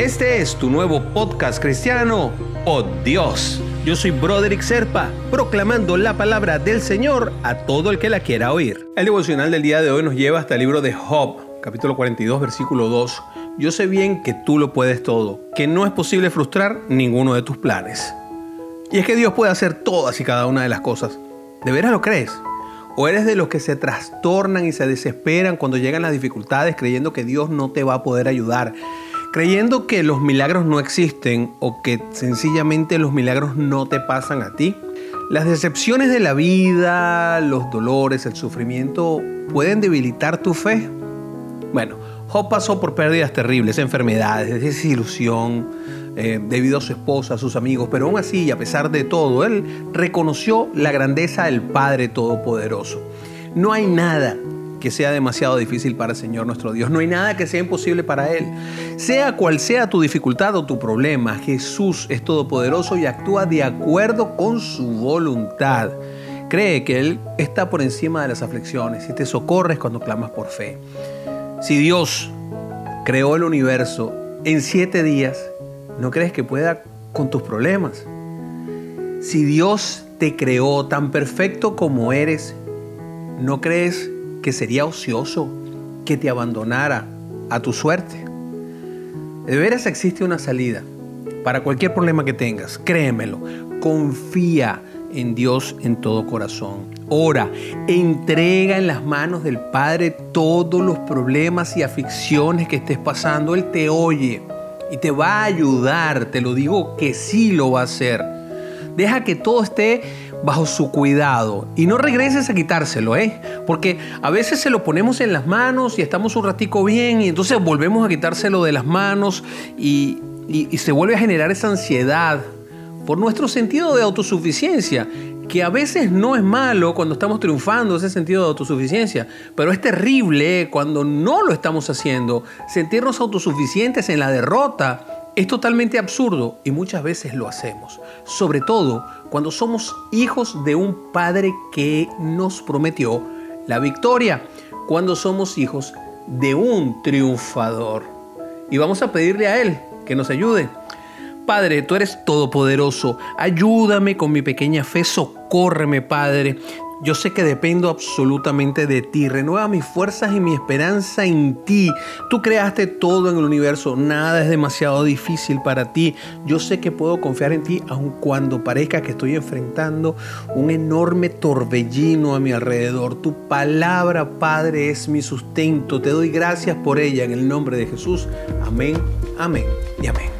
Este es tu nuevo podcast cristiano, Oh Dios. Yo soy Broderick Serpa, proclamando la palabra del Señor a todo el que la quiera oír. El devocional del día de hoy nos lleva hasta el libro de Job, capítulo 42, versículo 2. Yo sé bien que tú lo puedes todo, que no es posible frustrar ninguno de tus planes. Y es que Dios puede hacer todas y cada una de las cosas. ¿De veras lo crees? ¿O eres de los que se trastornan y se desesperan cuando llegan las dificultades creyendo que Dios no te va a poder ayudar? Creyendo que los milagros no existen o que sencillamente los milagros no te pasan a ti. Las decepciones de la vida, los dolores, el sufrimiento pueden debilitar tu fe. Bueno, Job pasó por pérdidas terribles, enfermedades, desilusión, eh, debido a su esposa, a sus amigos, pero aún así, a pesar de todo, él reconoció la grandeza del Padre Todopoderoso. No hay nada que sea demasiado difícil para el Señor nuestro Dios. No hay nada que sea imposible para Él. Sea cual sea tu dificultad o tu problema, Jesús es todopoderoso y actúa de acuerdo con su voluntad. Cree que Él está por encima de las aflicciones y te socorres cuando clamas por fe. Si Dios creó el universo en siete días, ¿no crees que pueda con tus problemas? Si Dios te creó tan perfecto como eres, ¿no crees que sería ocioso que te abandonara a tu suerte. De veras existe una salida para cualquier problema que tengas, créemelo, confía en Dios en todo corazón. Ora, entrega en las manos del Padre todos los problemas y aflicciones que estés pasando. Él te oye y te va a ayudar, te lo digo que sí lo va a hacer. Deja que todo esté bajo su cuidado y no regreses a quitárselo, ¿eh? Porque a veces se lo ponemos en las manos y estamos un ratico bien y entonces volvemos a quitárselo de las manos y, y se vuelve a generar esa ansiedad por nuestro sentido de autosuficiencia, que a veces no es malo cuando estamos triunfando ese sentido de autosuficiencia, pero es terrible cuando no lo estamos haciendo, sentirnos autosuficientes en la derrota es totalmente absurdo y muchas veces lo hacemos, sobre todo cuando somos hijos de un Padre que nos prometió la victoria, cuando somos hijos de un triunfador. Y vamos a pedirle a Él que nos ayude. Padre, tú eres todopoderoso, ayúdame con mi pequeña fe, socórreme, Padre. Yo sé que dependo absolutamente de ti. Renueva mis fuerzas y mi esperanza en ti. Tú creaste todo en el universo. Nada es demasiado difícil para ti. Yo sé que puedo confiar en ti aun cuando parezca que estoy enfrentando un enorme torbellino a mi alrededor. Tu palabra, Padre, es mi sustento. Te doy gracias por ella en el nombre de Jesús. Amén, amén y amén.